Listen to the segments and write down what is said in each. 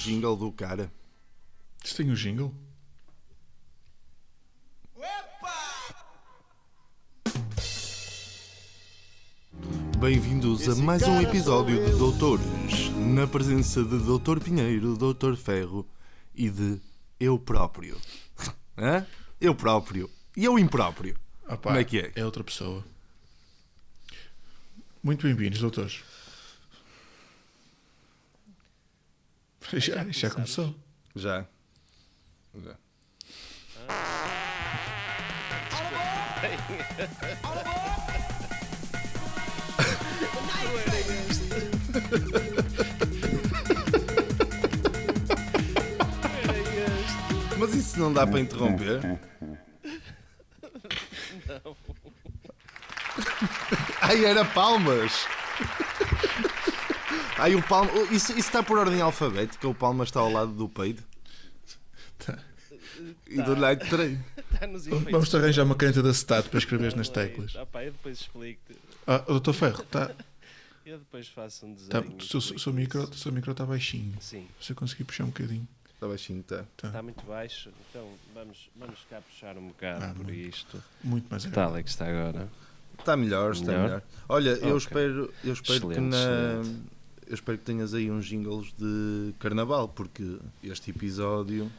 jingle do cara. Isto tem o jingle? Bem-vindos a mais um episódio de Doutores, na presença de Doutor Pinheiro, Doutor Ferro e de eu próprio. Hã? Eu próprio. E eu impróprio. Pá, Como é que é? É outra pessoa. Muito bem-vindos, doutores. Já, já começou. Já. Já. Mas isso não dá para interromper? Não. Ai, era palmas! Ai, o palma. Isso, isso está por ordem alfabética? O palma está ao lado do peido? Tá. E do lado de trem. Está nos efeitos. Vamos-te arranjar uma caneta da Stat para escrever nas teclas. Ah, pá, eu depois explico-te. Ah, o doutor Ferro, tá, Eu depois faço um tá, desenho. o seu, seu micro isso. seu micro está baixinho. Sim, Você conseguir puxar um bocadinho. Está baixinho, está. está muito baixo. Então vamos, vamos cá puxar um bocado Ah, por muito. isto. Muito mais Que tal agradável. é que está agora? Está melhor, está Melhor? melhor. Olha, eu Ok. espero, eu espero que Excelente, na. excelente. Eu espero que tenhas aí uns jingles de carnaval, porque este episódio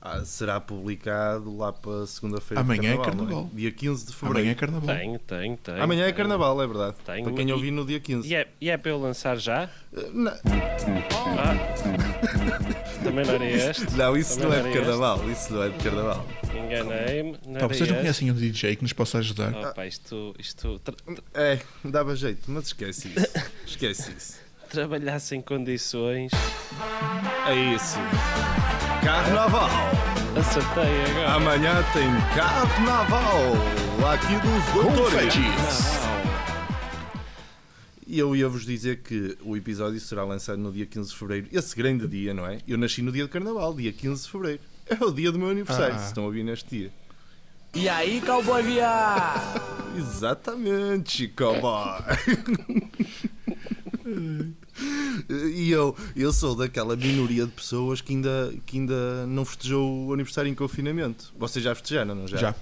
ah, será publicado lá para segunda-feira. de Amanhã é não carnaval. Dia 15 de fevereiro. Amanhã é carnaval. Tenho, tenho, tenho. Amanhã é tenho. carnaval, é verdade. Tenho, para quem ouvi no dia 15. E é, e é para eu lançar já? Uh, Não, Ah. Também não era este? não, isso Também não é de carnaval. Isso não é de carnaval. este? Enganei-me. Não Pá, era vocês não este? conhecem um DJ que nos possa ajudar? Oh, pá, isto, isto É, dava jeito, mas esquece isso. Esquece isso. trabalhar sem condições. É isso. Carnaval. Acertei agora. Amanhã tem carnaval aqui dos doutores. E eu ia-vos dizer que o episódio será lançado no dia 15 de fevereiro. Esse grande dia, não é? Eu nasci no dia de carnaval, dia 15 de fevereiro. É o dia do meu aniversário, Ah. se estão a ouvir neste dia. E aí, cowboy viado? Exatamente, cowboy. e eu, eu sou daquela minoria de pessoas que ainda, que ainda não festejou o aniversário em confinamento. Vocês já festejaram, não já? Já.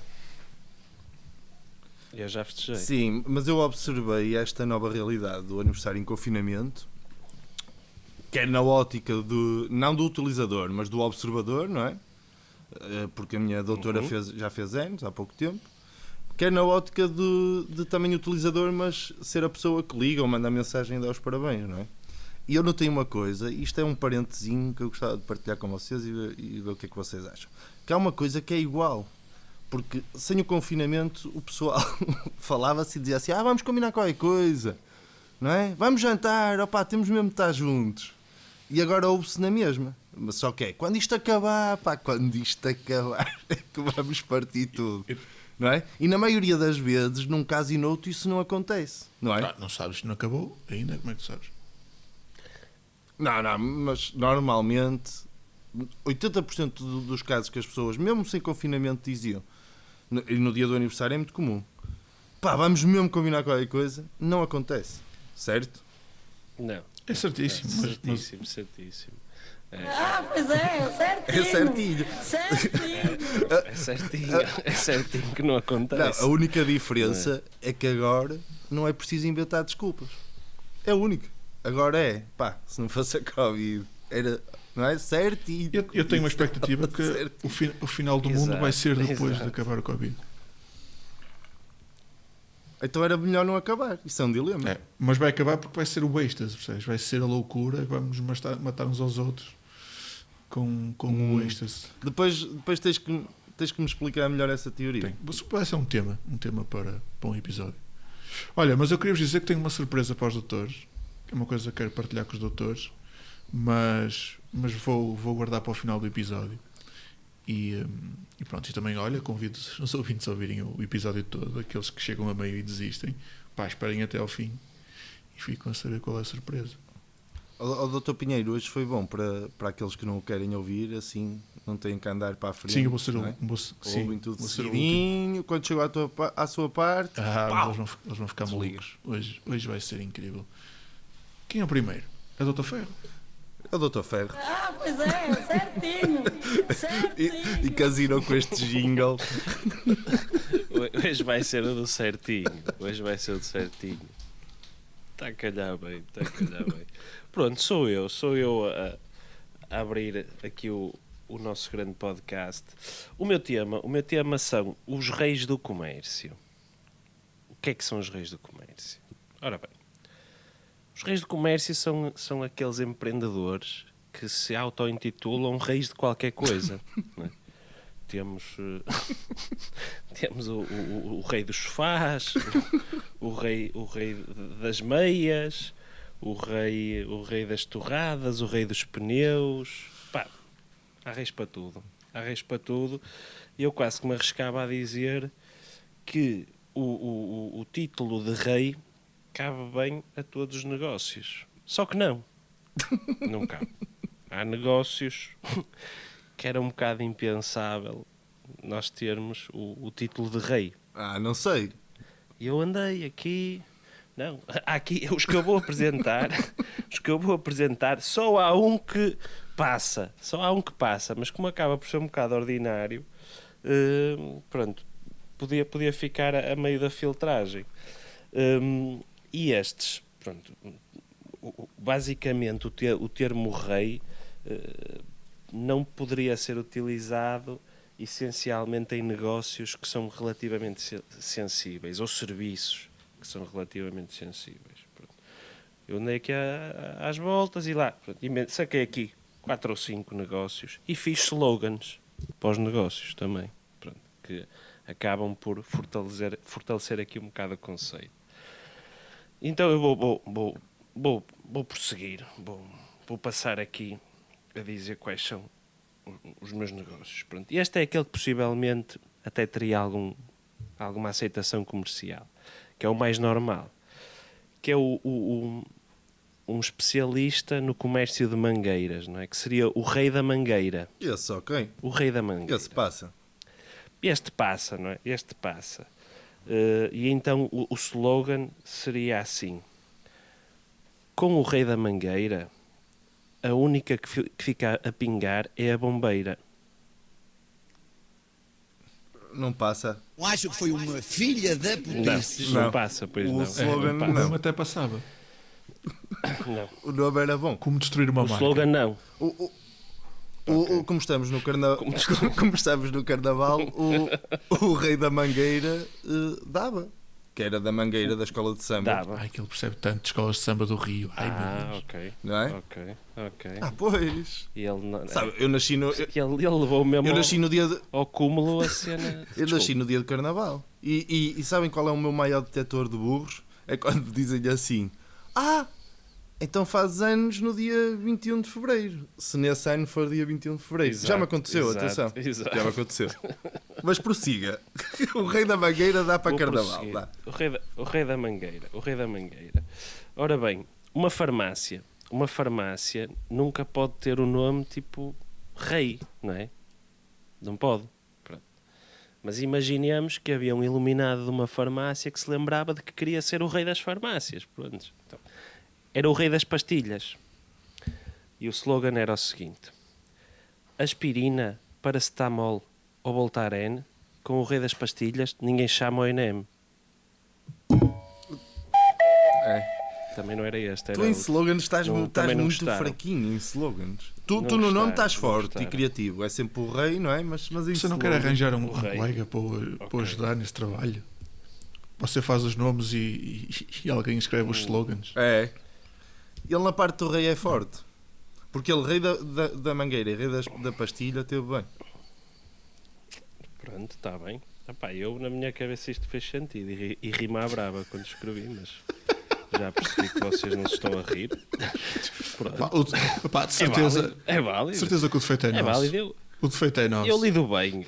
Eu já festejei. Sim, mas eu observei esta nova realidade do aniversário em confinamento, quer na ótica do, não do utilizador, mas do observador, não é? Eh, Porque a minha doutora Uhum. fez, já fez anos, há pouco tempo. Quer na ótica de, de também utilizador, mas ser a pessoa que liga ou manda a mensagem e dá os parabéns, não é? E eu notei uma coisa, isto é um parentezinho que eu gostava de partilhar com vocês e ver, e ver o que é que vocês acham. Que há uma coisa que é igual. Porque sem o confinamento o pessoal falava-se e dizia assim: ah, vamos combinar qualquer coisa, não é? Vamos jantar, opá, temos mesmo de estar juntos. E agora ouve-se na mesma. Mas só que é, quando isto acabar, pá, quando isto acabar, é que vamos partir tudo. Não é? E na maioria das vezes, num caso e noutro, isso não acontece, não é? Ah, não sabes se não acabou ainda? Como é que sabes? Não, não, mas normalmente 80% do- dos casos que as pessoas, mesmo sem confinamento, diziam, no, e no dia do aniversário é muito comum, pá, vamos mesmo combinar qualquer coisa, não acontece, certo? Não. É certíssimo. mas- mas- Certíssimo, certíssimo. Ah, pois é, certinho. É certinho. Certinho. É certinho, é certinho que não Não, acontece. a única diferença é que agora não é preciso inventar desculpas. É a única. Agora é, pá, se não fosse a Covid, era, não é? Certinho. Eu, eu tenho uma expectativa que Certo. o, fi- o final do mundo Exato, vai ser depois exato. de acabar o Covid. Então era melhor não acabar. Isso é um dilema. É, mas vai acabar porque vai ser o êxtase, percebes? Vai ser a loucura e vamos matar, matar uns aos outros com, com Hum. o êxtase. Depois, depois tens, que, tens que me explicar melhor essa teoria. Tem. Vai ser um tema, um tema para, para um episódio. Olha, mas eu queria vos dizer que tenho uma surpresa para os doutores, uma coisa que quero partilhar com os doutores, mas, mas vou, vou guardar para o final do episódio. E, hum, e pronto, e também, olha, convido os ouvintes a ouvirem o episódio todo, aqueles que chegam a meio e desistem, pá, esperem até ao fim e ficam a saber qual é a surpresa. Ó, Dr. Pinheiro, hoje foi bom para, para aqueles que não o querem ouvir, assim não têm que andar para a frente. Sim, eu vou ser, o, é? vou, sim, Ouvem tudo vou o seguidinho, quando chegou à, tua, à sua parte, Ah, eles vão, eles vão ficar malucos. Hoje, hoje vai ser incrível. Quem é o primeiro? É o Dr. Ferro. é o Dr. Ferro. Ah, pois é, certinho. E, Certinho. e casinou com este jingle. Hoje vai ser o do certinho. Hoje vai ser o do certinho. Está a calhar bem, está a calhar bem. Pronto, sou eu, sou eu a, a abrir aqui o, o nosso grande podcast. O meu tema, o meu tema são os reis do comércio. O que é que são os reis do comércio? Ora bem, os reis do comércio são, são aqueles empreendedores que se auto-intitulam reis de qualquer coisa. não é? Temos, eh, temos o, o- o rei dos sofás, o, o rei, o rei das meias, o rei, o rei das torradas, o rei dos pneus. Pá, há reis para tudo. Há reis para tudo. E eu quase que me arriscava a dizer que o, o- o título de rei cabe bem a todos os negócios. Só que não. Não cabe. Há negócios que era um bocado impensável nós termos o, o título de rei. Ah, não sei. E eu andei aqui. Não, aqui os que eu vou apresentar. os que eu vou apresentar, só há um que passa. Só há um que passa, mas como acaba por ser um bocado ordinário, eh, pronto, podia, podia ficar a, a meio da filtragem. Hum, e estes, pronto, basicamente o, te- o termo rei eh, não poderia ser utilizado essencialmente em negócios que são relativamente se- sensíveis ou serviços que são relativamente sensíveis. Pronto. Eu andei aqui às voltas e lá pronto, e saquei aqui quatro ou cinco negócios e fiz slogans para os negócios também, pronto, que acabam por fortalecer, fortalecer aqui um bocado o conceito. Então eu vou, vou, vou, vou, vou prosseguir, vou, vou passar aqui a dizer quais são os meus negócios. Pronto. E este é aquele que possivelmente até teria algum, alguma aceitação comercial, que é o mais normal, que é o, o- o- um especialista no comércio de mangueiras, não é? Que seria o rei da mangueira. Esse, ok. O rei da mangueira. Esse passa. Este passa, não é? Este passa. Eh, e então o, o slogan seria assim: Com o rei da mangueira, a única que, fi- que fica a pingar é a bombeira. Não passa. Eu acho que foi uma filha da Não, polícia. não, Não. passa, pois O não. slogan o não. nome até passava. não. O nome era bom. Como destruir uma O marca. slogan não. O, o- o- o- como estamos no carnaval, como, estamos no carnaval, o, o rei da mangueira eh, dava. Que era da mangueira da escola de samba. Dava. Ai, que ele percebe tanto de escolas de samba do Rio. Ai, meu Ah, ok. Não é? Ok, ok. Ah, pois. E ele, não, Sabe, eu nasci no, eu, ele, ele levou mesmo eu nasci no dia de, ao cúmulo a cena. eu nasci no dia de carnaval. E, e- e sabem qual é o meu maior detector de burros? É quando dizem-lhe assim: Ah, então fazes anos no dia 21 de fevereiro. Se nesse ano for dia 21 de fevereiro. Já Exato, me aconteceu, exato, atenção. exato. Já me aconteceu. Mas prossiga. O rei da mangueira dá para Vou carnaval. Dá. O rei, da, o rei da mangueira. O rei da mangueira. Ora bem, uma farmácia. Uma farmácia nunca pode ter o nome tipo rei, não é? Não pode. Pronto. Mas imaginemos que havia um iluminado de uma farmácia que se lembrava de que queria ser o rei das farmácias. Pronto. Então, era o rei das pastilhas. E o slogan era o seguinte: aspirina, paracetamol ou Voltaren, com o rei das pastilhas, ninguém chama o NM. É. Também não era este. Era Tu em outro. slogans estás, Não, estás muito gostaram. fraquinho em slogans. Tu, tu no nome estás forte e criativo. É sempre o rei, não é? Mas, mas em Você não quer arranjar um, um colega para, o- para ajudar nesse trabalho? Você faz os nomes e, e- e alguém escreve Hum. os slogans. É. Ele na parte do rei é forte. Porque ele, rei da, da, da mangueira e rei das- da pastilha, teve bem. Pronto, está bem. Epá, eu, na minha cabeça, isto fez sentido. E, e rima à brava quando escrevi, mas já percebi que vocês não se estão a rir. Pronto. Pá, o- pá, de É certeza, válido. É válido. certeza que o defeito é, É nosso. válido. Eu, O defeito é nosso. Eu lido bem.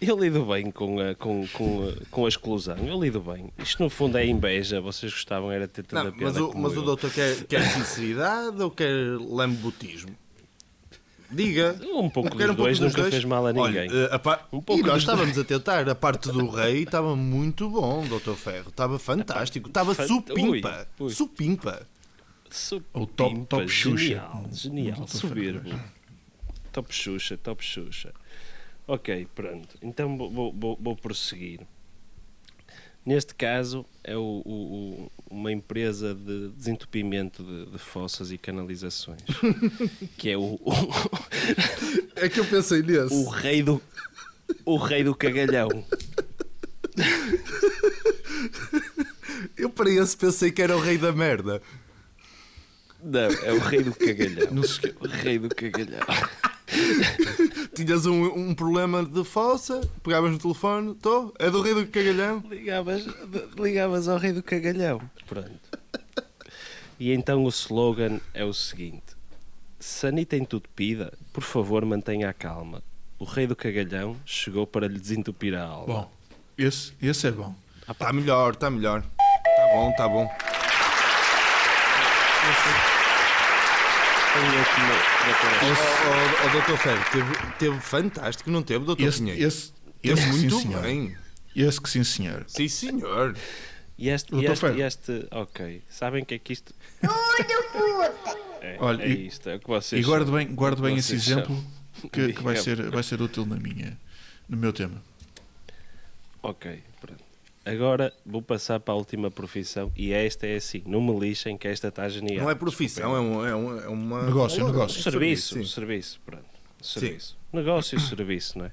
Eu lido bem com a, com, com, a, com a exclusão. Eu lido bem. Isto no fundo é inveja. Vocês gostavam era de ter tanta piada mas o, como mas o eu. doutor quer, quer sinceridade ou quer lambotismo? Diga. Um pouco dos dois nunca fez mal a Olha, ninguém. eh, a pa- Um pouco e nós dos estávamos a tentar. A parte do rei estava muito bom, doutor Ferro. Estava fantástico. Estava Fan- supimpa. Ui, ui. Supimpa. Supimpa, O top- top Xuxa. Genial, genial, soberbo. Top Xuxa, top Xuxa. Ok, pronto. Então vou, vou- vou, prosseguir. Neste caso, é o- o- o- uma empresa de desentupimento de, de fossas e canalizações, que é o, o, É que eu pensei nesse. o rei do o rei do cagalhão. Eu para esse pensei que era o rei da merda. Não, é o rei do cagalhão. Não se O rei do cagalhão. Tinhas um, um problema de fossa, pegavas no telefone, estou, é do rei do cagalhão. Ligavas, ligavas ao rei do cagalhão. Pronto. E então o slogan é o seguinte: Sanita entupida, por favor mantenha a calma. O rei do cagalhão chegou para lhe desentupir a alma. Bom, esse, esse é bom. Está melhor, está melhor. Está bom, está bom. Tenho O, o, doutor Ferro teve, teve fantástico, não teve, doutor Esse, Pinheiro? esse, esse muito sim, senhor. bem. Esse que sim, senhor. Sim, senhor. E este, e este, Ferro. e este, ok. Sabem o que é que isto. É, Olha, é e- isto, é o que vocês E guardo bem, guardo bem esse exemplo que, que vai, ser, vai ser útil na minha, no meu tema. Ok, pronto. Agora vou passar para a última profissão e esta é assim, não me lixem que esta está genial. Não é profissão, é, um, é, um, é uma. Negócio, um- negócio. Serviço, sim. serviço, pronto. Serviço. Negócio e serviço, não é?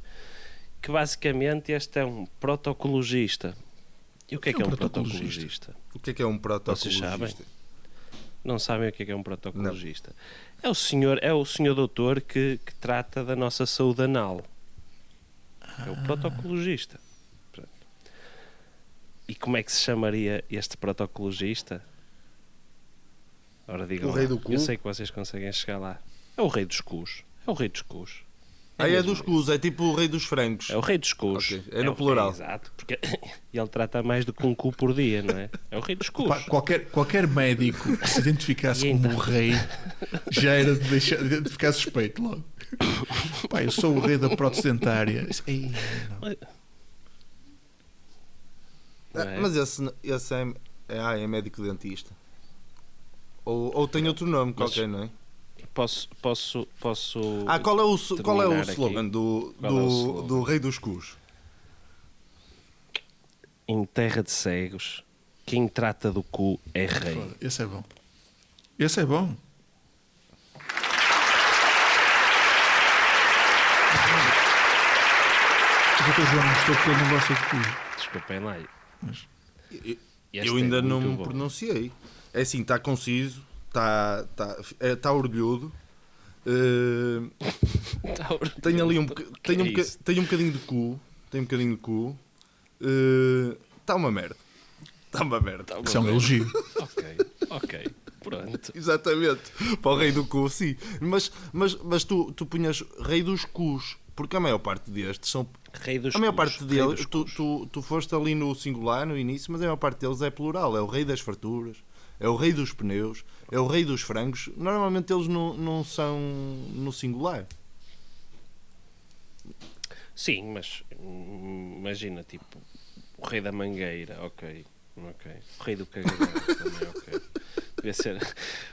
Que basicamente este é um protocologista. E o que é que é um protocologista? O que é que é um protocologista? sabem? Não sabem o que é que é um protocologista? É o senhor, é o senhor doutor que, que trata da nossa saúde anal. É o protocologista. E como é que se chamaria este protocologista? Ora, digam O rei do cu? Eu sei que vocês conseguem chegar lá. É o rei dos cus. É o rei dos cus. Ah, é dos cus, é tipo o rei dos frangos. É o rei dos cus. Ok, é no o- plural. exato, porque ele trata mais do que um cu por dia, não é? É o rei dos cus. Qualquer, qualquer médico que se identificasse como então? o rei já era de, deixar, de ficar suspeito logo. Pá, eu sou o rei da. Isso- Ei, não. Ah, é? Mas esse, esse é, é, ah, é médico dentista. Ou, ou tem outro nome Mas- qualquer, não é? Posso, posso, posso. Ah, qual é o, qual é o aqui. slogan do, Qual é o do, slogan? do rei dos cus? Em terra de cegos, quem trata do cu é rei. Esse é bom. Esse é bom. Doutor João ele não gosta de cu. Desculpem lá. Mas- Eu é ainda não muito me bom. pronunciei. É assim, está conciso, está tá, é, tá orgulhudo. eh, Tá orgulhoso. tenho ali um, boca- tenho, um é boca- isso? tenho um bocadinho de cu. Tenho um bocadinho de cu. Está uma merda. Está uma merda. Tá Isso é um elogio. Ok, ok. Pronto. Exatamente. Para o rei do cu, sim. Mas, mas, mas tu, tu punhas rei dos cus. Porque a maior parte destes são. Rei dos A maior cus, parte rei deles, tu, cus. tu, tu foste ali no singular no início, mas a maior parte deles é plural. É o rei das farturas, é o rei dos pneus, é o rei dos frangos. Normalmente eles não, não são no singular. Sim, mas imagina, tipo, o rei da mangueira, ok. Ok. O rei do cagalhão também, ok. Devia ser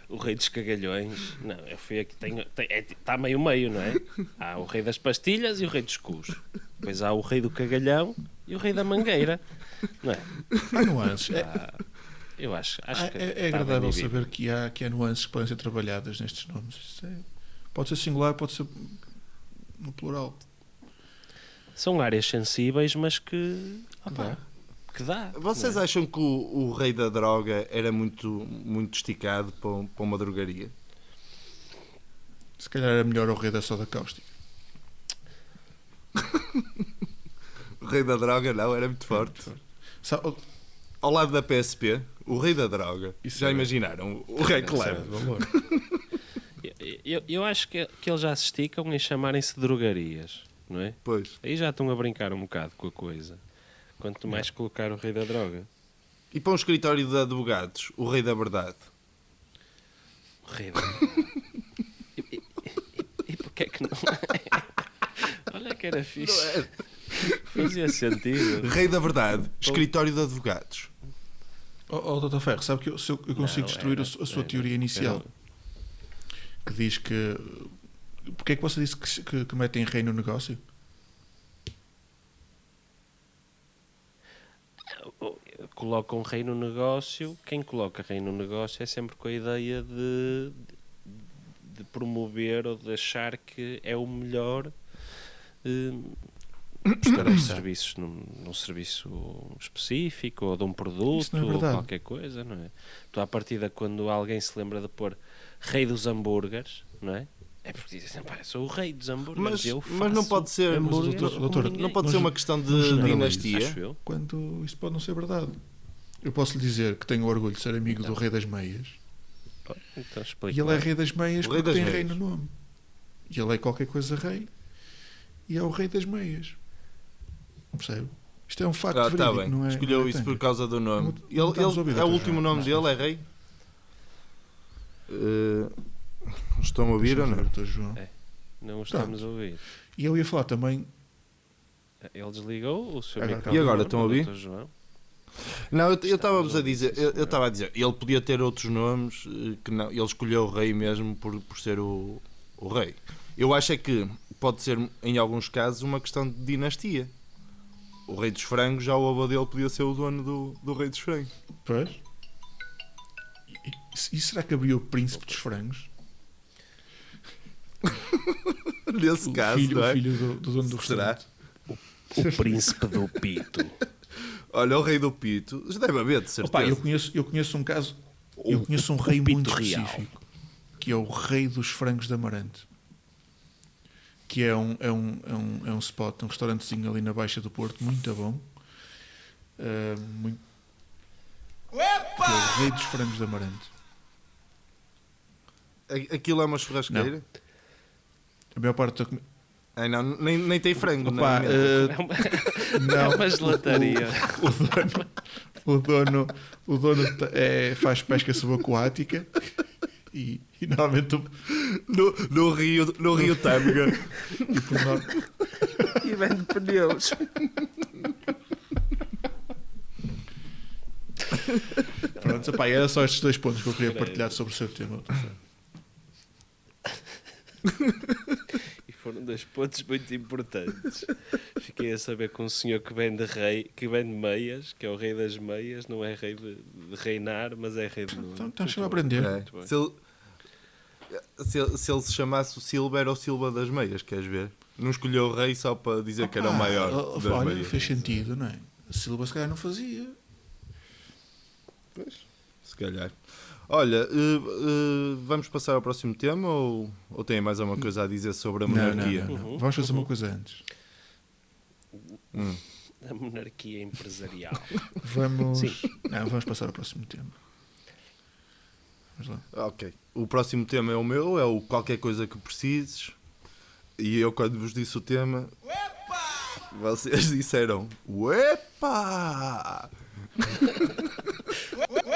o rei dos cagalhões. Não, eu fui aqui, tenho, tem, é, está meio meio, não é? Há o rei das pastilhas e o rei dos cus. Depois há o rei do cagalhão e o rei da mangueira. Não é? Há nuances. É, Ah, eu acho, acho é- que é- é bem agradável saber que há, que há nuances que podem ser trabalhadas nestes nomes. É- pode ser singular, pode ser no plural. São áreas sensíveis, mas que, opá, dá. Que dá. Vocês não é? acham que o, o rei da droga era muito, muito esticado para, para uma drogaria? Se calhar era melhor o rei da soda cáustica. O rei da droga não, era muito forte. Sabe- Ao lado da PSP, o rei da droga. Isso Já era- imaginaram? O rei Cleber. Eu, eu acho que, que eles já se esticam em chamarem-se drogarias, não é? Pois. Aí já estão a brincar um bocado com a coisa. Quanto mais colocar o rei da droga. E para um escritório de advogados, o rei da verdade. O rei da... e, e, e, e porquê é que não Olha que era fixe. Fazia sentido. Rei da verdade, escritório de advogados. Oh, oh Dr. Ferro, sabe que eu, se eu, eu consigo Não, destruir era- a, su- a sua era- teoria inicial? era- Que diz que. Porquê é que você disse que, que, que metem rei no negócio? Colocam rei no negócio. Quem coloca rei no negócio é sempre com a ideia de, de promover ou de achar que é o melhor eh, prestar os serviços num, num serviço específico ou de um produto é ou qualquer coisa, não é? Tu à partida quando alguém se lembra de pôr rei dos hambúrgueres, não é? É porque dizem, pá, eu sou o rei dos hambúrgueres, Mas, eu mas não faço pode ser, doutor- doutor, não pode Mas ser uma questão de dinastia. Quando isso pode não ser verdade. Eu posso lhe dizer que tenho orgulho de ser amigo do rei das meias. Então. E ele é rei das meias rei porque das tem rei meias. no nome. E ele é qualquer coisa rei. E é o rei das meias. Percebe? Isto é um facto Ah, verídico, está bem. não é? Escolheu não é isso tanga. por causa do nome. Não- não Ele, ele, é o último nome dele, é rei? Eh, estão a ouvir ou não? ver, João. É. Não o estamos a ouvir. E eu ia falar também. Ele desligou o seu Agora, microfone. E agora, estão a ouvir? Não, eu Estamos a dizer, eu estava a dizer, ele podia ter outros nomes eh, que não, ele escolheu o rei mesmo por, por ser o, o rei. Eu acho é que pode ser, em alguns casos, uma questão de dinastia. O rei dos frangos, já o avô dele podia ser o dono do, do rei dos frangos. Pois. E, e- será que havia o príncipe dos frangos? Nesse O caso, filho, não é? o filho do, do dono do Será? restaurante. O príncipe do pito. Olha, o rei do Pito, já deve haver, de certeza. Opa, eu conheço, eu conheço um caso, eu conheço um rei muito real. específico, que é o rei dos frangos de Amarante. Que é um, é um, é um, é um spot, um restaurantezinho ali na Baixa do Porto, muito bom. Ah, muito... Que é o rei dos frangos de Amarante. Aquilo é uma churrasqueira? A maior parte da comida. Ai não, nem, nem tem frango, não Opa, é? É uma, não, é uma gelataria. o dono, o dono ta- é, faz pesca subaquática e, e normalmente o- no, no Rio, no Rio Tâmega. e por norma- e vende pneus. Pronto, epá, era só estes dois pontos que eu queria partilhar sobre o seu tema. Foram dois pontos muito importantes. Fiquei a saber que um senhor que vende rei, que vende meias, que é o rei das meias, não é rei de, de reinar, mas é rei de nome. Então, estás a aprender. É. Se, ele, se, se ele se chamasse o Silva, era o Silva das meias, queres ver? Não escolheu o rei só para dizer que era o Ah, maior oh, das olha, meias. fez sentido, não é? A Silva se calhar não fazia. Se calhar. Olha, eh, eh, vamos passar ao próximo tema ou, ou tem mais alguma coisa a dizer sobre a Não, não, monarquia? não, não. Vamos fazer uma coisa antes. Hum. A monarquia empresarial. Vamos. Sim. Não, vamos passar ao próximo tema. Vamos lá. Ok. O próximo tema é o meu, é o qualquer coisa que precises. E eu quando vos disse o tema, vocês disseram Uepa!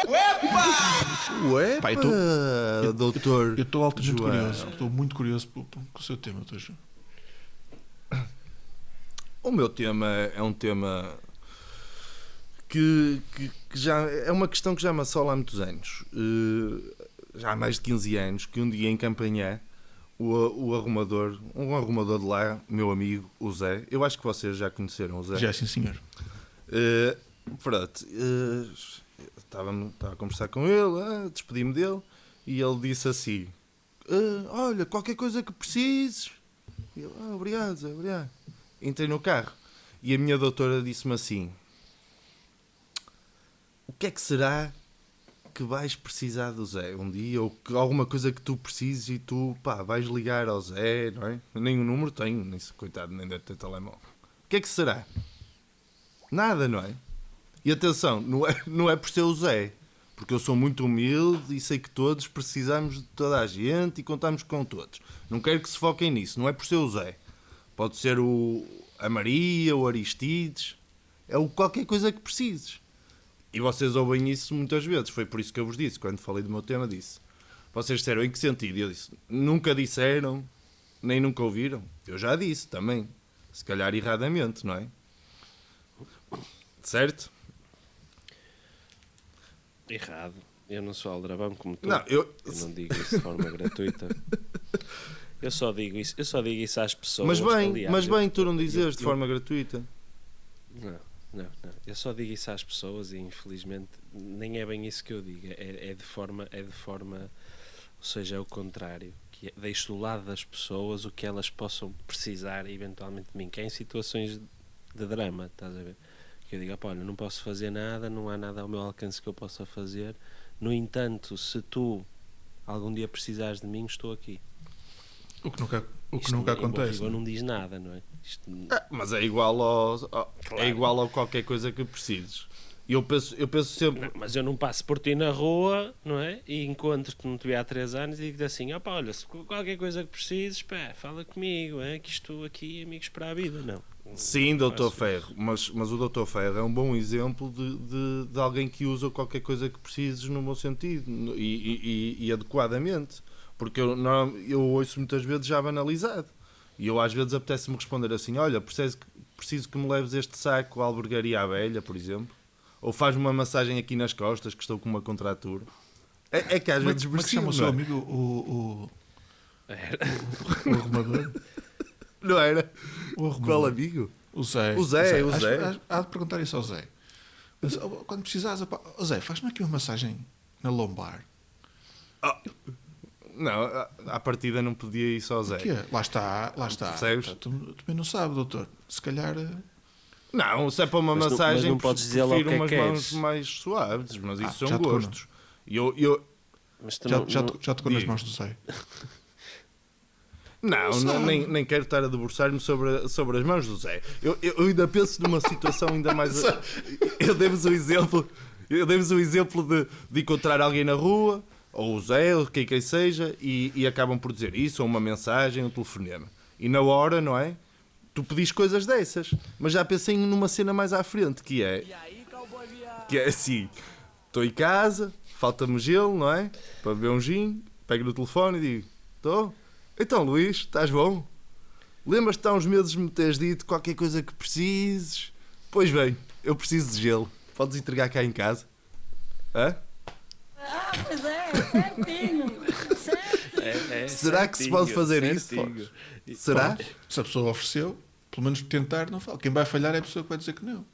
Uepa! Pá, eu tô- eu- doutor Eu estou altamente João. curioso. Estou muito curioso com o seu tema, doutor João. O meu tema é um tema que, que- que já é uma questão que já me assola há muitos anos. Eh, já há mais de 15 anos, que um dia em Campanhã, o, o arrumador, um arrumador de lá, meu amigo, o Zé, eu acho que vocês já conheceram o Zé. Já sim, senhor. Eh, pronto, eh, estava, estava a conversar com ele, ah, despedi-me dele e ele disse assim: "Ah, Olha, qualquer coisa que precises. E eu, ah, obrigado, obrigado. Entrei no carro e a minha doutora disse-me assim: O que é que será que vais precisar do Zé um dia? Ou que, alguma coisa que tu precises e tu pá, vais ligar ao Zé, não é? Nem o número tenho, nem, coitado, nem deve ter telemóvel. O que é que será? Nada, não é? E atenção, não é, não é por ser o Zé. Porque eu sou muito humilde e sei que todos precisamos de toda a gente e contamos com todos. Não quero que se foquem nisso, não é por ser o Zé. Pode ser o, a Maria, o Aristides, é o qualquer coisa que precises. E vocês ouvem isso muitas vezes, foi por isso que eu vos disse, quando falei do meu tema, disse. Vocês disseram em que sentido? Eu disse, nunca disseram, nem nunca ouviram. Eu já disse também, se calhar erradamente, não é? Certo? Errado. Eu não sou aldrabão como tu. Não, eu- eu não digo isso de forma gratuita. Eu só digo isso, eu só digo isso às pessoas. Mas bem, aliás, mas eu- bem, tu não eu- dizes de eu- forma gratuita. Não, não, não. Eu só digo isso às pessoas e infelizmente nem é bem isso que eu digo. É, é de forma, é de forma, ou seja, é o contrário. Que é, deixo do lado das pessoas o que elas possam precisar eventualmente de mim, que é em situações de drama, estás a ver? Que eu digo, "Opa, olha, não posso fazer nada, não há nada ao meu alcance que eu possa fazer. No entanto, se tu algum dia precisares de mim, estou aqui. O que nunca, o que Isto nunca acontece. rigor não diz nada, não é? Isto, Ah, mas é igual ao, ao- Claro. é igual a qualquer coisa que precises. E eu penso, eu penso sempre. Não, mas eu não passo por ti na rua, não é? E encontro-te, não te vi há três anos e digo-te assim: opá, olha, se qualquer coisa que precises, pá, fala comigo, é que estou aqui, amigos para a vida, não. Sim, Doutor Ferro, mas, mas o Doutor Ferro é um bom exemplo de, de, de alguém que usa qualquer coisa que precises no bom sentido e, e- e- adequadamente. Porque eu, não, eu ouço muitas vezes já banalizado. E eu às vezes apetece-me responder assim: Olha, preciso que, preciso que me leves este saco à albergaria abelha, por exemplo. Ou faz-me uma massagem aqui nas costas, que estou com uma contratura. É, é que às é, vezes como é que chama o seu é? amigo, o, Era. o, o arrumador? Não era? O arrumador. Qual amigo? O Zé. O Zé, o Zé. acho- Há de perguntar isso ao Zé. Mas, Quando precisares, ó Zé, faz-me aqui uma massagem na lombar. Não, à- partida não podia ir só ao Zé. O? Lá está, lá está. Percebes? Tu, tu também não sabe, doutor. Se calhar. Não, se é para uma Mas não- mas massagem, não podes dizer prefiro que é umas que mãos mais suaves, mas isso Ah, são tocou, gostos. Eu, eu, Mas tu Já, não, já, não- já tocou nas mãos do Zé. não, Não nem, nem quero estar a debruçar-me sobre, sobre as mãos do Zé. Eu, eu, eu ainda penso numa situação ainda mais. eu dei-vos o exemplo, eu dei-vos o exemplo de, de encontrar alguém na rua, ou o Zé, ou quem quem seja, e, e acabam por dizer isso, ou uma mensagem, um telefonema. E na hora, não é? Tu pedis coisas dessas, mas já pensei numa cena mais à frente, que é? Que é assim: estou em casa, falta-me gelo, não é? Para beber um gin, pego no telefone e digo: Estou? Então, Luís, estás bom? Lembras-te há uns meses me teres dito qualquer coisa que precises? Pois bem, eu preciso de gelo. Podes entregar cá em casa? Hã? Ah, pois é, certinho. Certo. É- é Será que se certinho, pode fazer isso? certinho. Será? Se a pessoa ofereceu, pelo menos tentar, não fala. Quem vai falhar é a pessoa que vai dizer que não.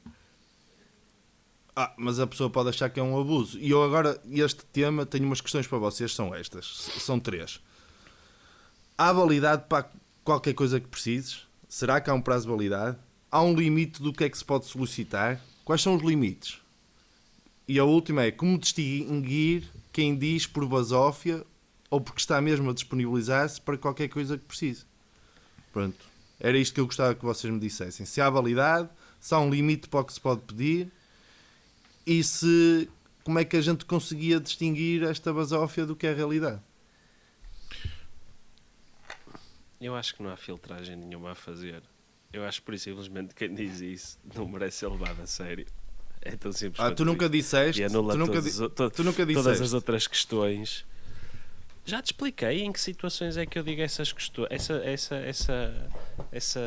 Ah, mas a pessoa pode achar que é um abuso. E eu agora, este tema, tenho umas questões para vocês, são estas. São três. Há validade para qualquer coisa que precises? Será que há um prazo de validade? Há um limite do que é que se pode solicitar? Quais são os limites? E a última é como distinguir quem diz por basófia ou porque está mesmo a disponibilizar-se para qualquer coisa que precise. Pronto. Era isto que eu gostava que vocês me dissessem. Se há validade, se há um limite para o que se pode pedir e se como é que a gente conseguia distinguir esta basófia do que é a realidade. Eu acho que não há filtragem nenhuma a fazer. Eu acho por isso, simplesmente, quem diz isso não merece ser levado a sério. É tão simples Ah, tu nunca isso. disseste, E tu nunca, todos di- tu nunca todas as disseste. outras questões. Já te expliquei em que situações é que eu digo essas questões, essa, essa, essa, essa,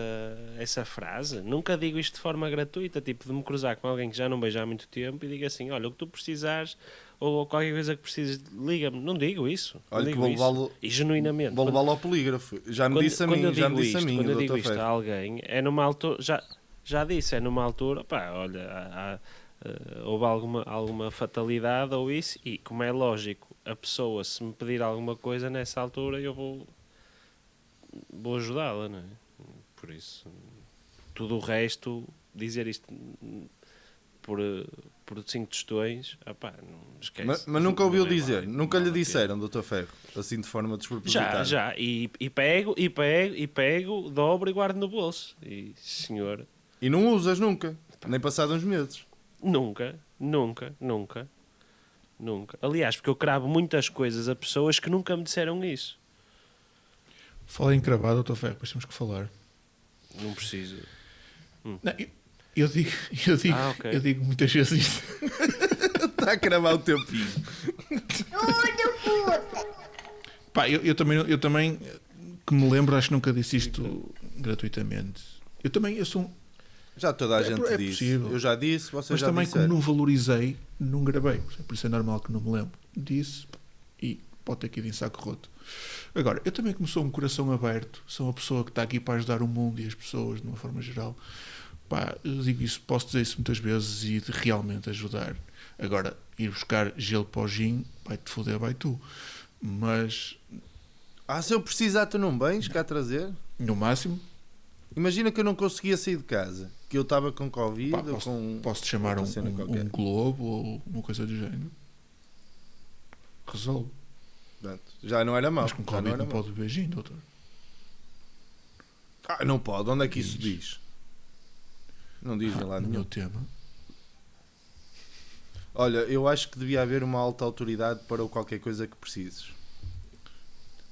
essa frase. Nunca digo isto de forma gratuita, tipo de me cruzar com alguém que já não vejo há muito tempo e digo assim: olha, o que tu precisares ou qualquer coisa que precises, liga-me. Não digo isso. Olha que digo vou isso. levá-lo- E genuinamente. Vou levá-lo ao polígrafo. Já me quando, disse a mim, já me disse a mim, quando eu digo isto a alguém, é numa altura, já, já disse, é numa altura, pá, olha, há- há, eh, houve alguma, alguma fatalidade ou isso, e como é lógico, a pessoa, se me pedir alguma coisa nessa altura, eu vou, vou ajudá-la, não é? Por isso, tudo o resto, dizer isto por, por cinco tostões, ah pá, não esquece. Mas, mas nunca ouviu Não é dizer, nunca lhe pena. disseram, Dr. Ferro, assim de forma despropositada. Já, já. E, e pego, e pego, e pego, dobro e guardo no bolso. E, senhor, E não usas nunca, nem passados uns meses. nunca, nunca, nunca. Nunca. Aliás, porque eu cravo muitas coisas a pessoas que nunca me disseram isso. Fala em cravado, doutor Ferro, depois temos que falar. Não preciso. Não, eu, eu digo, eu, digo, Ah, ok. eu digo muitas vezes isto. Está a cravar o teu pinho. Pá, eu, eu também, eu também, que me lembro, acho que nunca disse isto gratuitamente. Eu também, eu sou um, Já toda a É gente é disse. possível. Eu já disse, vocês mas já também disseram. como não valorizei, não gravei. Por isso é normal que não me lembro. Disse e pode ter que ir em saco roto. Agora, eu também como sou um coração aberto, sou uma pessoa que está aqui para ajudar o mundo e as pessoas de uma forma geral. Pá, eu digo isso, posso dizer isso muitas vezes e de realmente ajudar. Agora, ir buscar gelo para o gin, vai-te foder, vai tu. Mas, Ah, se eu precisar, tu não vens cá trazer? no máximo, Imagina que eu não conseguia sair de casa. Que eu estava com Covid pá, ou posso, com. posso te chamar um, um- um globo ou uma coisa do género. Resolve. Já não era mau. Mas com não Covid não mau. pode gin, doutor. Ah, não pode. Onde é que isso diz? Não diz Ah, no nenhum. meu tema. Olha, eu acho que devia haver uma alta autoridade para qualquer coisa que precises.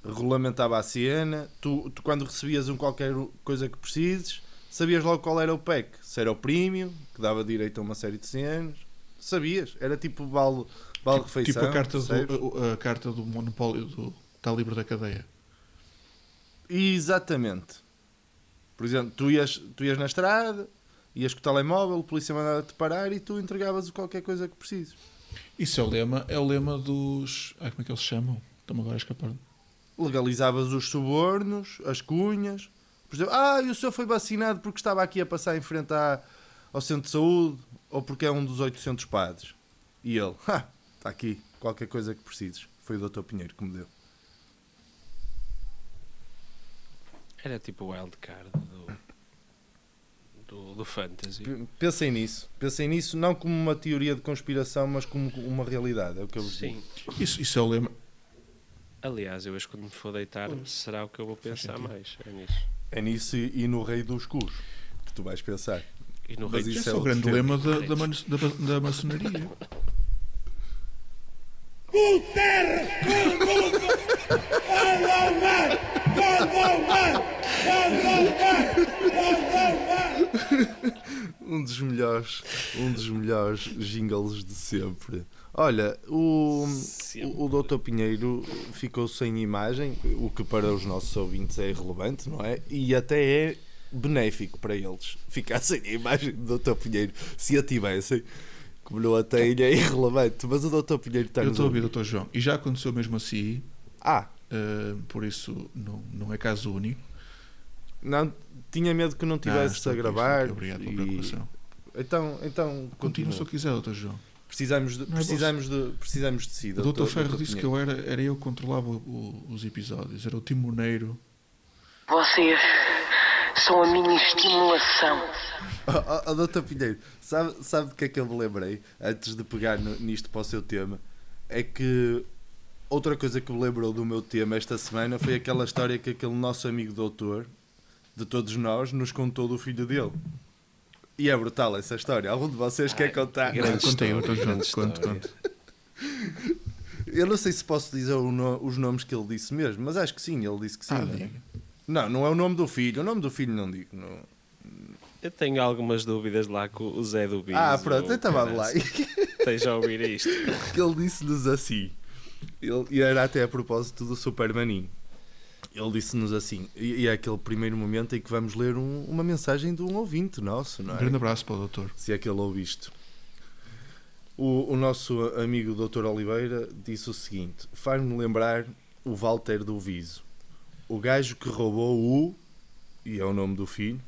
Regulamentava a cena, tu, tu quando recebias um qualquer coisa que precises, sabias logo qual era o pack. Se era o premium, que dava direito a uma série de cenas. Sabias, era tipo vale, vale refeição. Tipo a carta, do, a, a carta do monopólio do está livre da cadeia. Exatamente. Por exemplo, tu ias, tu ias na estrada, ias com o telemóvel, o polícia mandava-te parar e tu entregavas qualquer coisa que precises. Isso é o lema, é o lema dos. Ai, como é que eles se chamam? Estão-me agora a escapar. legalizavas os subornos, as cunhas. Por exemplo, ah, e o senhor foi vacinado porque estava aqui a passar em frente à- ao centro de saúde ou porque é um dos 800 padres. E ele, ha, está aqui, qualquer coisa que precises. Foi o Dr. Pinheiro que me deu. Era tipo o wildcard do, do, do Fantasy. P- Pensem nisso. Pensem nisso não como uma teoria de conspiração, mas como uma realidade. É o que eu vos digo. Sim. Isso, isso é o lema. Aliás, eu hoje quando me for deitar, será o que eu vou pensar mais. É nisso. É nisso e, e no rei dos cus que tu vais pensar. E no Mas rei isso é é o grande lema da, da, man- da, da maçonaria. Um dos melhores, um dos melhores jingles de sempre. Olha, o, Sempre. o, Dr. Pinheiro ficou sem imagem, o que para os nossos ouvintes é irrelevante, não é? E até é benéfico para eles ficar sem a imagem do Dr. Pinheiro. Se a tivessem, como não a têm, é irrelevante. Mas o Dr. Pinheiro está Eu estou a ouvir, doutor João. E já aconteceu mesmo assim, Ah, eh, por isso não, não é caso único. não, tinha medo que não Ah, tivesse estou a gravar. aqui. Obrigado pela e- preocupação. Então, então Continua continua. se eu quiser, doutor João. Precisamos de, é precisamos de, precisamos de si. O doutor Dr. Ferro disse que eu era, era eu que controlava o- o- os episódios, era o timoneiro. Vocês são a minha estimulação. Oh, oh, Doutor Pinheiro, sabe, sabe do que é que eu me lembrei antes de pegar no- nisto para o seu tema? É que outra coisa que me lembrou do meu tema esta semana foi aquela história que aquele nosso amigo doutor, de todos nós, nos contou do filho dele. E é brutal essa história. Algum de vocês quer contar? grande contei, grande Conto, história. conto. Eu não sei se posso dizer o no- os nomes que ele disse mesmo, mas acho que sim, ele disse que sim. Ah, não é? diga. Não, não é o nome do filho. O nome do filho não digo. não. Eu tenho algumas dúvidas lá com o Zé do Bis. Ah, pronto, o então vamos lá. Esteja a ouvir isto. que ele disse-nos assim. Ele, e era até a propósito do Supermaninho. Ele disse-nos assim, e, é aquele primeiro momento em que vamos ler um- uma mensagem de um ouvinte nosso, não Um é? grande abraço para o doutor. Se é que ele ouve isto. O, o nosso amigo Dr. Oliveira disse o seguinte: faz-me lembrar o Walter do Viso, o gajo que roubou o, e é o nome do filho,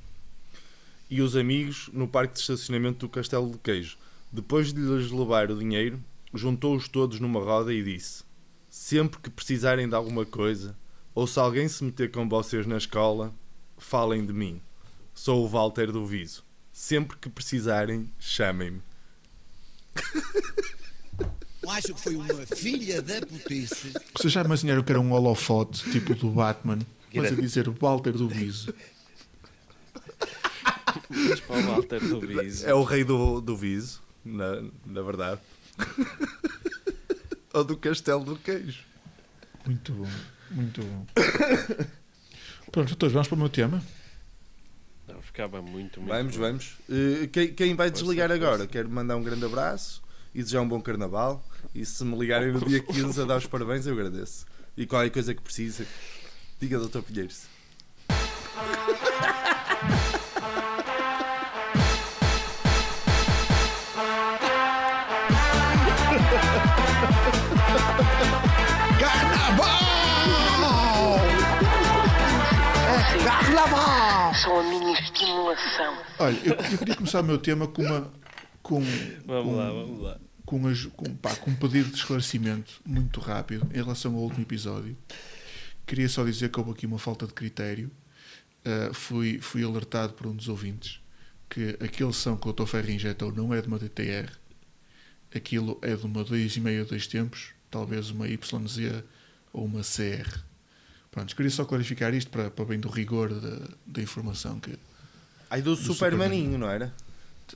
e os amigos no parque de estacionamento do Castelo de Queijo. Depois de lhes levar o dinheiro, juntou-os todos numa roda e disse: Sempre que precisarem de alguma coisa, ou se alguém se meter com vocês na escola, falem de mim. Sou o Walter do Viso. Sempre que precisarem, chamem-me. Eu acho que foi uma filha da putice. Vocês já imaginaram que era um holofote, tipo do Batman, mas a dizer Walter do Viso. Mas para o Walter do Bis. É o rei do, do Viso, na, na verdade. ou do castelo do queijo. Muito bom, muito bom. Pronto, todos vamos para o meu tema. Não, ficava muito, muito Vamos, bom. vamos. Eh, quem, quem vai desligar agora? Quero mandar um grande abraço e desejar um bom carnaval. E se me ligarem no dia 15 a dar os parabéns, eu agradeço. E qualquer coisa que precise, diga Dr. Pinheiros. São a minha estimulação. Olha, eu, eu queria começar o meu tema com uma. Com, Vamos com, lá, vamos lá. Com, as- com, pá, com um pedido de esclarecimento muito rápido em relação ao último episódio. Queria só dizer que houve aqui uma falta de critério. Uh, fui, fui alertado por um dos ouvintes que aquele som que o Dr. Ferro injetou não é de uma DTR, aquilo é de uma 2,5 dois tempos, talvez uma YZ ou uma CR. Pronto, queria só clarificar isto para, para bem do rigor da, da informação que Ai, do, Supermaninho, não era?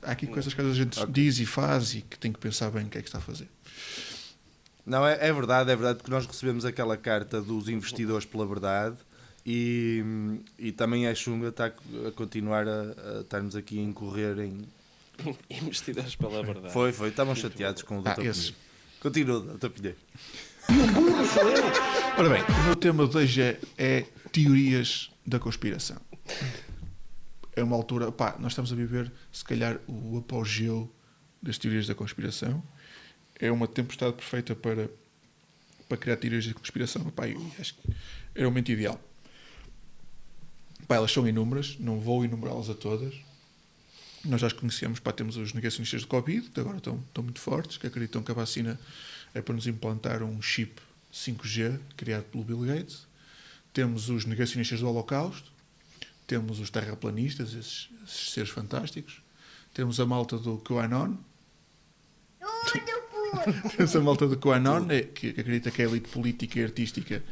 há aqui coisas que a gente diz e faz e que tem que pensar bem o que é que está a fazer. Não, é, é verdade, é verdade, porque nós recebemos aquela carta dos investidores pela verdade e, e também a Xunga está a continuar a, a estarmos aqui a incorrer em. Investidas pela verdade. Foi, foi, estavam chateados com o Dr. Ah, Pinheiro. Esse. Continua, Dr. Pinheiro. Ora bem, o meu tema de hoje é, é teorias da conspiração. É uma altura, pá, nós estamos a viver, se calhar, o apogeu das teorias da conspiração. É uma tempestade perfeita para, para criar teorias da conspiração. Pá, eu acho que era o momento ideal. Pá, elas são inúmeras, não vou enumerá-las a todas. Nós já as conhecemos, pá, temos os negacionistas de Covid, que agora estão, estão muito fortes, que acreditam que a vacina é para nos implantar um chip 5G criado pelo Bill Gates. Temos os negacionistas do Holocausto, temos os terraplanistas, esses, esses seres fantásticos. Temos a malta do QAnon. temos a malta do QAnon, é, que acredita que a elite política e artística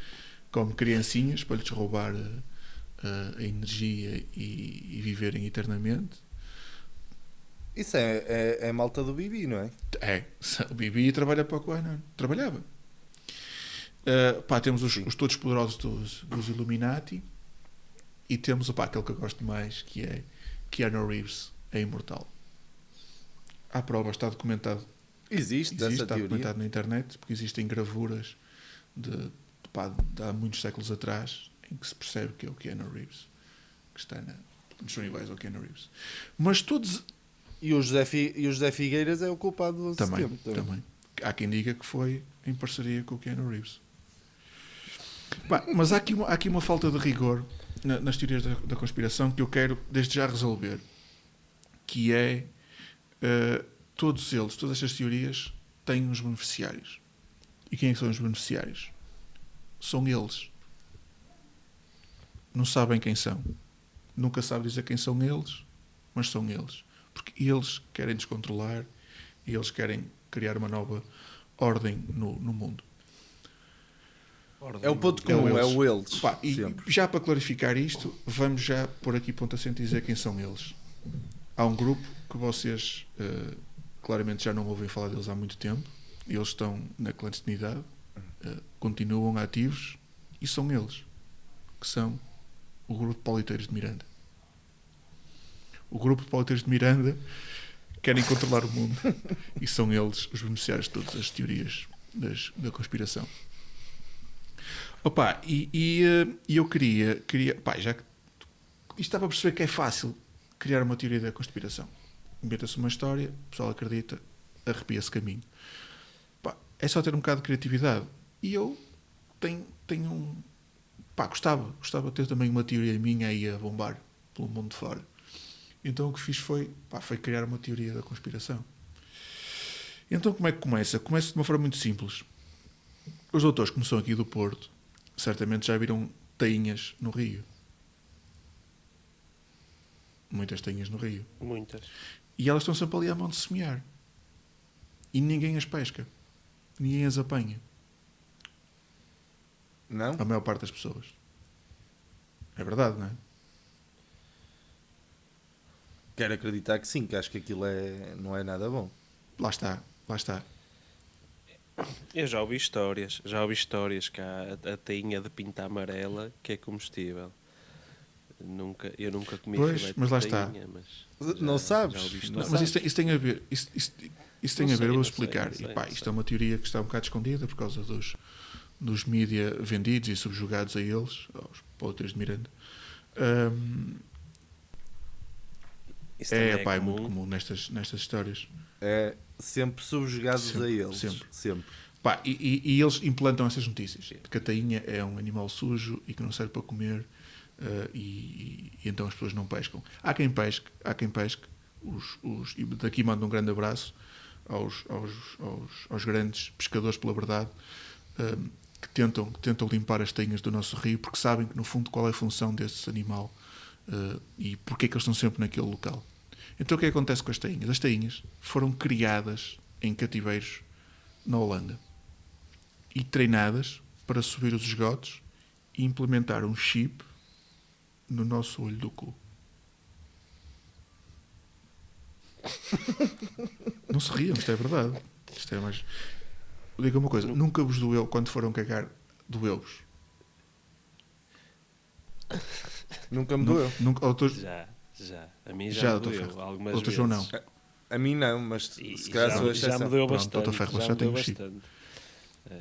come criancinhas para lhes roubar eh, eh, a energia e, e viverem eternamente. Isso é, é, é malta do Bibi, não é? É, o Bibi trabalha para o QAnon. Trabalhava. Uh, pá, temos os, os todos poderosos dos, dos Illuminati e temos opá, aquele que eu gosto mais que é Keanu Reeves, é imortal. Há prova, está documentado. Existe, Existe, está teoria. documentado na internet porque existem gravuras de, de, pá, de há muitos séculos atrás em que se percebe que é o Keanu Reeves que está na, nos iguais ao Keanu Reeves. Mas todos E o José, Fi- e o José Figueiras é o culpado do 11 de também, setembro. também. Há quem diga que foi em parceria com o Keanu Reeves. Bah, mas há aqui, uma, há aqui uma falta de rigor na- nas teorias da, da conspiração que eu quero desde já resolver. Que é eh, todos eles, todas estas teorias têm uns beneficiários. E quem é que são os beneficiários? São eles. Não sabem quem são. Nunca sabem dizer quem são eles, mas são eles. Porque eles querem descontrolar e eles querem criar uma nova ordem no, no mundo. É o ponto É o comum, é eles. o eles. Pá, e sempre. já para clarificar isto, vamos já pôr aqui ponto acento e dizer quem são eles. Há um grupo que vocês eh, claramente já não ouvem falar deles há muito tempo. Eles estão na clandestinidade, eh, continuam ativos e são eles que são o grupo de pauliteiros de Miranda. O grupo de pauliteiros de Miranda querem controlar o mundo e são eles os beneficiários de todas as teorias das- da conspiração. Opa, e, e, eh, eu queria, queria pá, já que isto estava a perceber que é fácil criar uma teoria da conspiração. Inventa-se uma história, o pessoal acredita, arrepia-se caminho. Pá, é só ter um bocado de criatividade. E eu tenho, tenho um. Pá, gostava, gostava de ter também uma teoria minha aí a bombar pelo mundo de fora. Então o que fiz foi, pá, foi criar uma teoria da conspiração. Então como é que começa? Começa de uma forma muito simples. Os doutores, como são aqui do Porto, certamente já viram tainhas no Rio. Muitas tainhas no Rio. Muitas. E elas estão sempre ali à mão de semear. E ninguém as pesca. Ninguém as apanha. Não? A maior parte das pessoas. É verdade, não é? Quero acreditar que sim, que acho que aquilo é, não é nada bom. Lá está, lá está. Eu já ouvi histórias, já ouvi histórias que há a, a tainha de pinta amarela que é comestível. Nunca, eu nunca comi Pois, mas lá está. mas Não já- sabes, já ouvi não histórias. Mas isso tem, isso tem a ver. Isso, isso- isso tem Não a ver, sei, eu vou não sei, explicar. não sei, e, pá, não isto sei. é uma teoria que está um bocado escondida por causa dos, dos mídia vendidos e subjugados a eles, aos pouteiros de Miranda. Ahm, Isso também é, pá, é comum. muito comum nestas, nestas histórias. É sempre subjugados Sempre, a eles. sempre. sempre. Pá, e, e- e eles implantam essas notícias. De que a tainha é um animal sujo e que não serve para comer eh, e, e- e então as pessoas não pescam. Há quem pesque, há quem pesque. Os, os, e daqui mando um grande abraço aos, aos, aos, aos grandes pescadores pela verdade eh, que, tentam, que tentam limpar as tainhas do nosso rio porque sabem que no fundo qual é a função desse animal eh, e porque é que eles estão sempre naquele local. Então o que é que acontece com as tainhas? As tainhas foram criadas em cativeiros na Holanda e treinadas para subir os esgotos e implementar um chip no nosso olho do cu. Não se riam, isto é verdade. Isto é mais. Diga uma coisa, nunca vos doeu quando foram cagar, doeu-vos? Nunca me doeu. Nunca, outros, Já, já. A mim já, Já, me doeu Ferro. algumas Outros vezes. ou não? A mim não, mas E, se calhar já, sou a já exceção. me doeu Pronto, bastante. doutor Ferro, já já me um chip. bastante.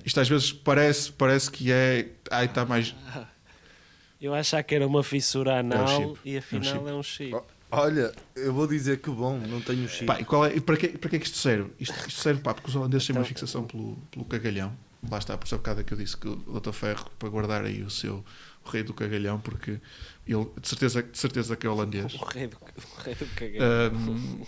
isto às vezes parece, parece que é. Ai, está mais. Eu achava que era uma fissura anal chip, e é um afinal chip. é um chip. Oh, Olha, eu vou dizer que bom, não tenho chip. Pá, e qual é, e para, que, para que é que isto serve? Isto, isto serve pá, porque os holandeses têm uma Então, fixação pelo, pelo cagalhão. Lá está, por essa bocada que eu disse que o Dr. Ferro, para guardar aí o seu o rei do cagalhão, porque ele de certeza, de certeza que é holandês. O rei do, o rei do cagão. Ahm,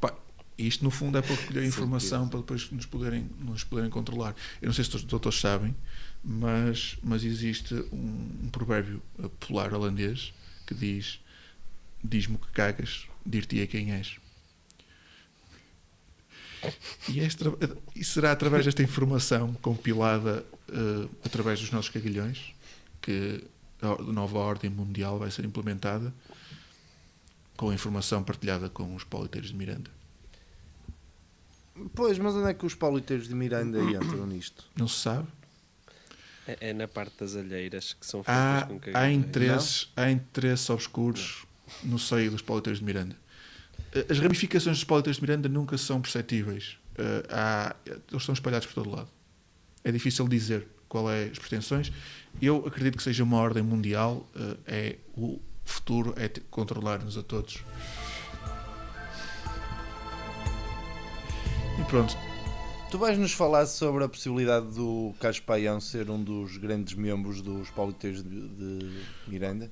pá, isto no fundo é para recolher informação para depois nos poderem, nos poderem controlar. Eu não sei se os doutores sabem, mas, mas existe um, um provérbio eh, popular holandês que diz: Diz-me que cagas, dir-te-ei quem és. E, é extra- e será através desta informação compilada eh, através dos nossos cagalhões que a nova ordem mundial vai ser implementada com a informação partilhada com os politeiros de Miranda. Pois, mas onde é que os pauliteiros de Miranda entram nisto? Não se sabe? É, é na parte das alheiras que são feitas Há, com há, cagão. interesses, há interesses obscuros no seio dos politeiros de Miranda. Eh, As ramificações dos politeiros de Miranda nunca são perceptíveis. Eh, há- eles estão espalhados por todo lado. É difícil dizer qual é as pretensões. Eu acredito que seja uma ordem mundial. eh, é o futuro é controlar-nos a todos. E pronto, Tu vais nos falar sobre a possibilidade do Carlos Paião ser um dos grandes membros dos pauliteiros de, de Miranda?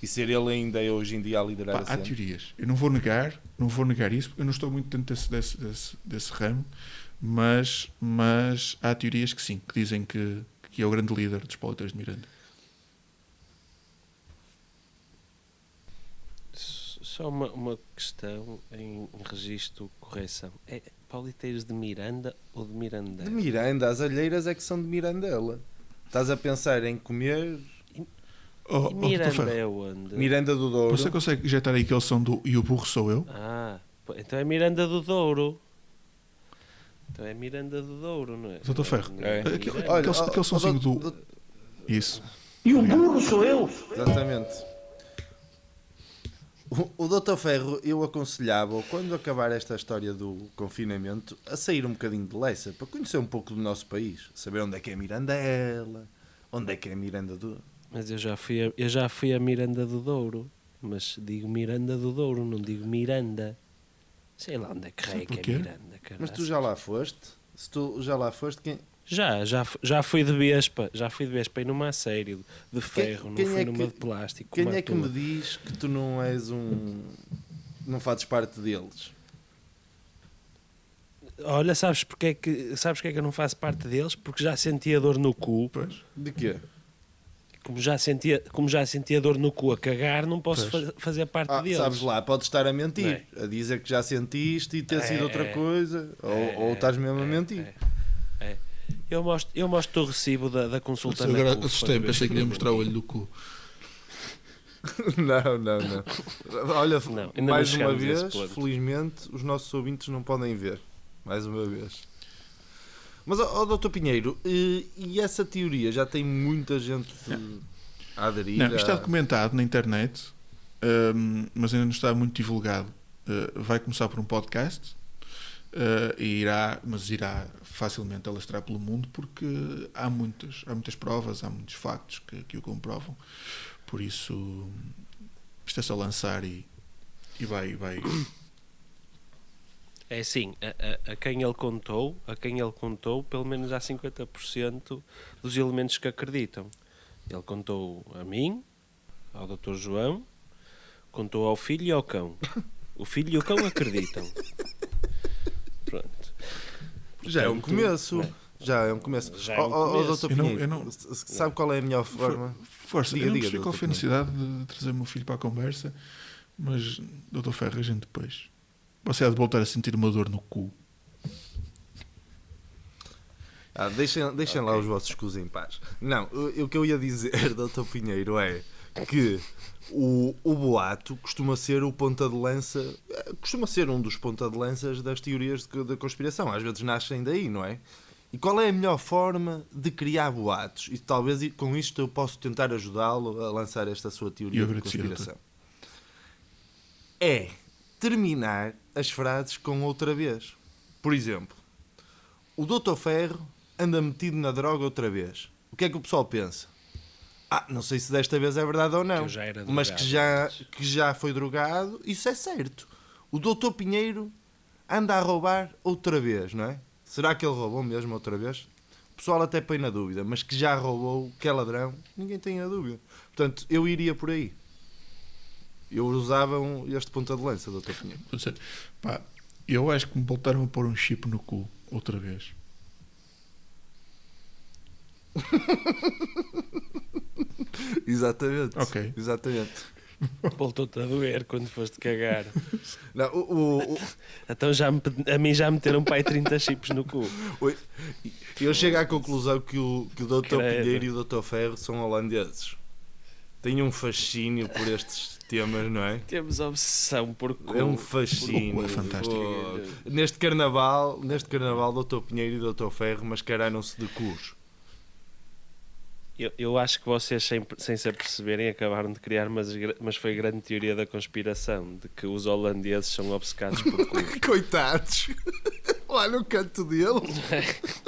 E ser ele ainda hoje em dia a liderar Pá, a há teorias. Eu não vou negar, não vou negar isso, porque eu não estou muito dentro desse, desse, desse, desse ramo, mas, mas há teorias que sim, que dizem que, que é o grande líder dos politeiros de Miranda. Só uma, uma questão em registro, correção. É pauliteiros de Miranda ou de Miranda? De Miranda, as alheiras é que são de Mirandela. Estás a pensar em comer Oh, E oh. Miranda é onde? Miranda do Douro? você consegue injetar aí que eles são do E o burro sou eu? Ah, então é Miranda do Douro. Então é Miranda do Douro, não é? Doutor Ferro, é aquele- aquele, oh, aquele oh, sonzinho do- do. Isso. E o burro sou eu. Exatamente. O, o Dr. Ferro, eu aconselhava, quando acabar esta história do confinamento, a sair um bocadinho de Leça, para conhecer um pouco do nosso país. Saber onde é que é Mirandela, onde é que é Miranda do... Mas eu já, fui a, eu já fui a Miranda do Douro. Mas digo Miranda do Douro, não digo Miranda. Sei lá onde é que Sabe é que é? Miranda. Mas tu já lá foste? Se tu já lá foste, quem, Já, já, já fui de Vespa. Já fui de Vespa e numa a sério. De ferro, quem não fui é numa que- de plástico. quem a é que me tua. diz que tu não és um... não fazes parte deles? Olha, sabes porque, é que, sabes porque é que eu não faço parte deles? Porque já sentia dor no cu. Pois. De quê? Como já sentia, como já sentia dor no cu a cagar, não posso fa- fazer parte Ah, deles. sabes lá, podes estar a mentir, Não a dizer que já sentiste e ter É, sido outra é. coisa, ou, É, ou estás mesmo a é, mentir. é, é. Eu mostro, eu mostro o recibo da, da consulta Agora assustei, pensei se que ia mostrar o olho do cu. Não, não, não. Olha, Não, mais uma vez, felizmente, os nossos ouvintes não podem ver. Mais uma vez. Mas, ó, ó, doutor Pinheiro, e, e essa teoria já tem muita gente a aderir? Não, isto está a- documentado na internet, hum, mas ainda não está muito divulgado. Uh, vai começar por um podcast uh, e irá, mas irá facilmente alastrar pelo mundo porque há muitas, há muitas provas, há muitos factos que, que o comprovam. Por isso, isto é só lançar e, e vai, vai. É assim, a, a- a quem ele contou, a quem ele contou, pelo menos há 50% dos elementos que acreditam. Ele contou a mim, ao Dr. João, contou ao filho e ao cão. O filho e o cão acreditam. Pronto. Já é um começo. né? Já é um começo. Já é um começo. doutor Eu não- Pinheiro, eu não- s- s- sabe qual é a melhor forma? Força, Diga, eu não diga, percebi qual doutor foi a necessidade de trazer o meu filho para a conversa, mas, doutor Ferro, a gente depois. Você há de voltar a sentir uma dor no cu. Ah, deixem deixem lá os vossos cus em paz. Não, o, o que eu ia dizer, doutor Pinheiro, é que o, o boato costuma ser o ponta de lança, eh, costuma ser um dos ponta de lanças das teorias de- da conspiração. Às vezes nascem daí, não é? E qual é a melhor forma de criar boatos? E talvez com isto eu posso tentar ajudá-lo a lançar esta sua teoria de conspiração. É terminar as frases com outra vez. Por exemplo, o Doutor Ferro anda metido na droga outra vez. O que é que o pessoal pensa? Ah, não sei se desta vez é verdade ou não. Que era mas drogado que já, que já foi drogado, isso é certo. O Doutor Pinheiro anda a roubar outra vez, não é? Será que ele roubou mesmo outra vez? O pessoal até põe na dúvida, mas que já roubou, que é ladrão, ninguém tem a dúvida. Portanto, eu iria por aí. Eu usava um- este ponta de lança, Doutor Pinheiro. Ou seja, pá, eu acho que me voltaram a pôr um chip no cu outra vez. Exatamente. Ok. Exatamente. Voltou-te a doer quando foste cagar. Não, o, o- o- Então já me, a mim já meteram pai 30 chips no cu. Eu chego à conclusão que o, que o Dr. Credo. Pinheiro e o Dr. Ferro são holandeses. Têm um fascínio por estes temas, não é? Temos obsessão por cu. É um fascínio. É fantástico. Oh, neste carnaval, neste carnaval, Dr. Pinheiro e Dr. Ferro mascararam-se de cus. Eu, eu acho que vocês, sem, sem se aperceberem, acabaram de criar, mas, mas foi grande teoria da conspiração de que os holandeses são obcecados por cu. Coitados! Lá no canto deles.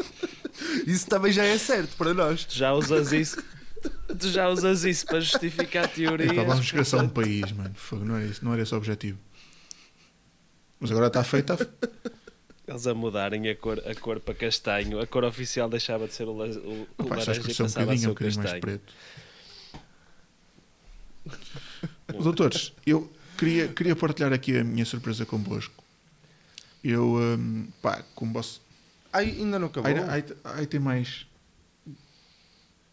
Isso também já é certo para nós. Já usas isso. Tu já usas isso para justificar Epá, teorias. vamos desgraçar um país, mano. Fogo, não, era isso, não era esse o objetivo. Mas agora está feito. Está... Eles a mudarem a cor, a cor para castanho. A cor oficial deixava de ser o, o, o já laranja e escureceu um passava a bocadinho, ser um o bocadinho mais castanho. preto. Doutores, eu queria, queria partilhar aqui a minha surpresa convosco. Eu, hum, pá, como. Ai, ainda não acabou. Aí tem mais.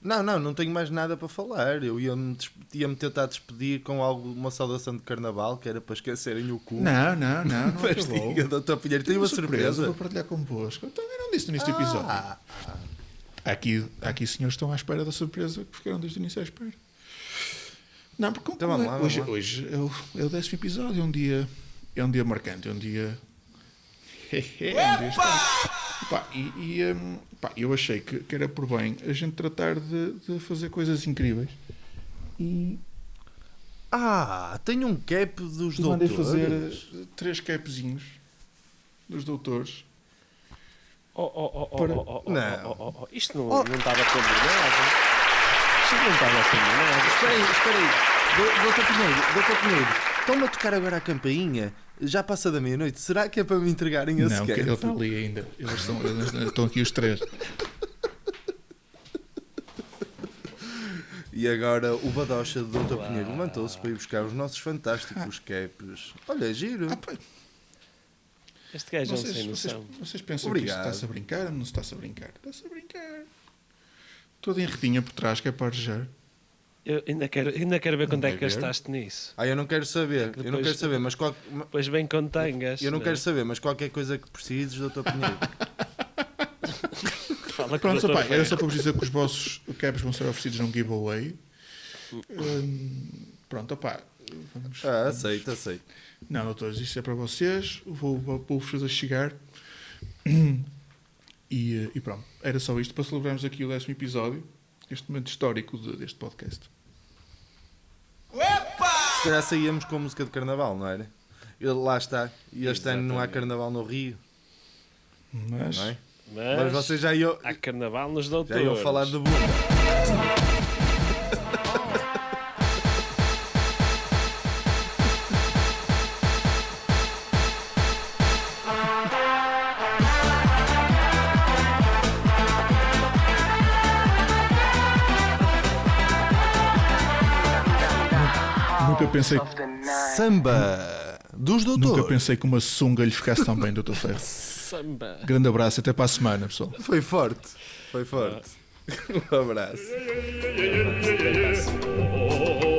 Não, não, não tenho mais nada para falar. Eu ia-me des- ia-me tentar despedir com algo, uma saudação de carnaval, que era para esquecerem o cu. Não, não, não, não Mas diga, Dr. Pinheiro, tenho uma surpresa. Vou partilhar convosco. Eu também não disse episódio. Ah, Há aqui, aqui senhores estão à espera da surpresa que ficaram desde o início à espera. Não, porque Então lá, hoje, hoje é, o, é o décimo episódio, é um dia, é um dia marcante, é um dia. é um dia estranho. Pá, e e, hum, pá, eu achei que, que era por bem a gente tratar de, de fazer coisas incríveis. E, ah, tenho um cap dos e mandei doutores. fazer três capzinhos dos doutores. Oh, oh, oh, oh, Para- oh, oh, oh, Não. oh, oh, oh. Isto não, Oh. não estava combinado. Isto não estava combinado. Espera aí, espera aí. Do- Doutor Pinheiro, Doutor Pinheiro, estão-me a tocar agora a campainha. Já passa da meia-noite. Será que é para me entregarem esse Não, que ele está ali ainda. Eles estão, eles estão aqui os três. E agora o badocha do Doutor Pinheiro levantou-se para ir buscar os nossos fantásticos caps. Olha, é giro. Ah, pá, Este gajo é um Vocês, sem vocês, noção. vocês pensam Obrigado. que isto está-se a brincar ou não se está-se a brincar? Está-se a brincar. Toda em redinha por trás, que é para arejar. Eu ainda quero, ainda quero ver quanto é que ver. gastaste nisso. Ah, eu não quero saber. Eu não Depois- quero saber, mas qual... Depois vem com tangas. eu não né? quero saber, mas qualquer coisa que precises, Doutor Pinheiro. Fala Pronto, doutor opá, era só para vos dizer que os vossos caps vão ser oferecidos num giveaway. Hum, pronto, opá. Vamos, Ah, aceito, aceito. Não, doutores, isto é para vocês. Vou, vou, vou-vos fazer chegar. E, eh, e pronto, era só isto para celebrarmos aqui o décimo episódio, este momento histórico de- deste podcast. Se calhar saíamos com música de carnaval, não era? E lá está. E este ano não há Exatamente. carnaval no Rio, Mas, não é? Mas, Mas vocês já iam, há carnaval nos doutores. já iam falar de bunda. Pensei, Samba dos nunca doutores. pensei que uma sunga lhe ficasse tão bem, Dr. Ferro. Samba. Grande abraço, até para a semana, pessoal. Foi forte. Foi forte. Um abraço.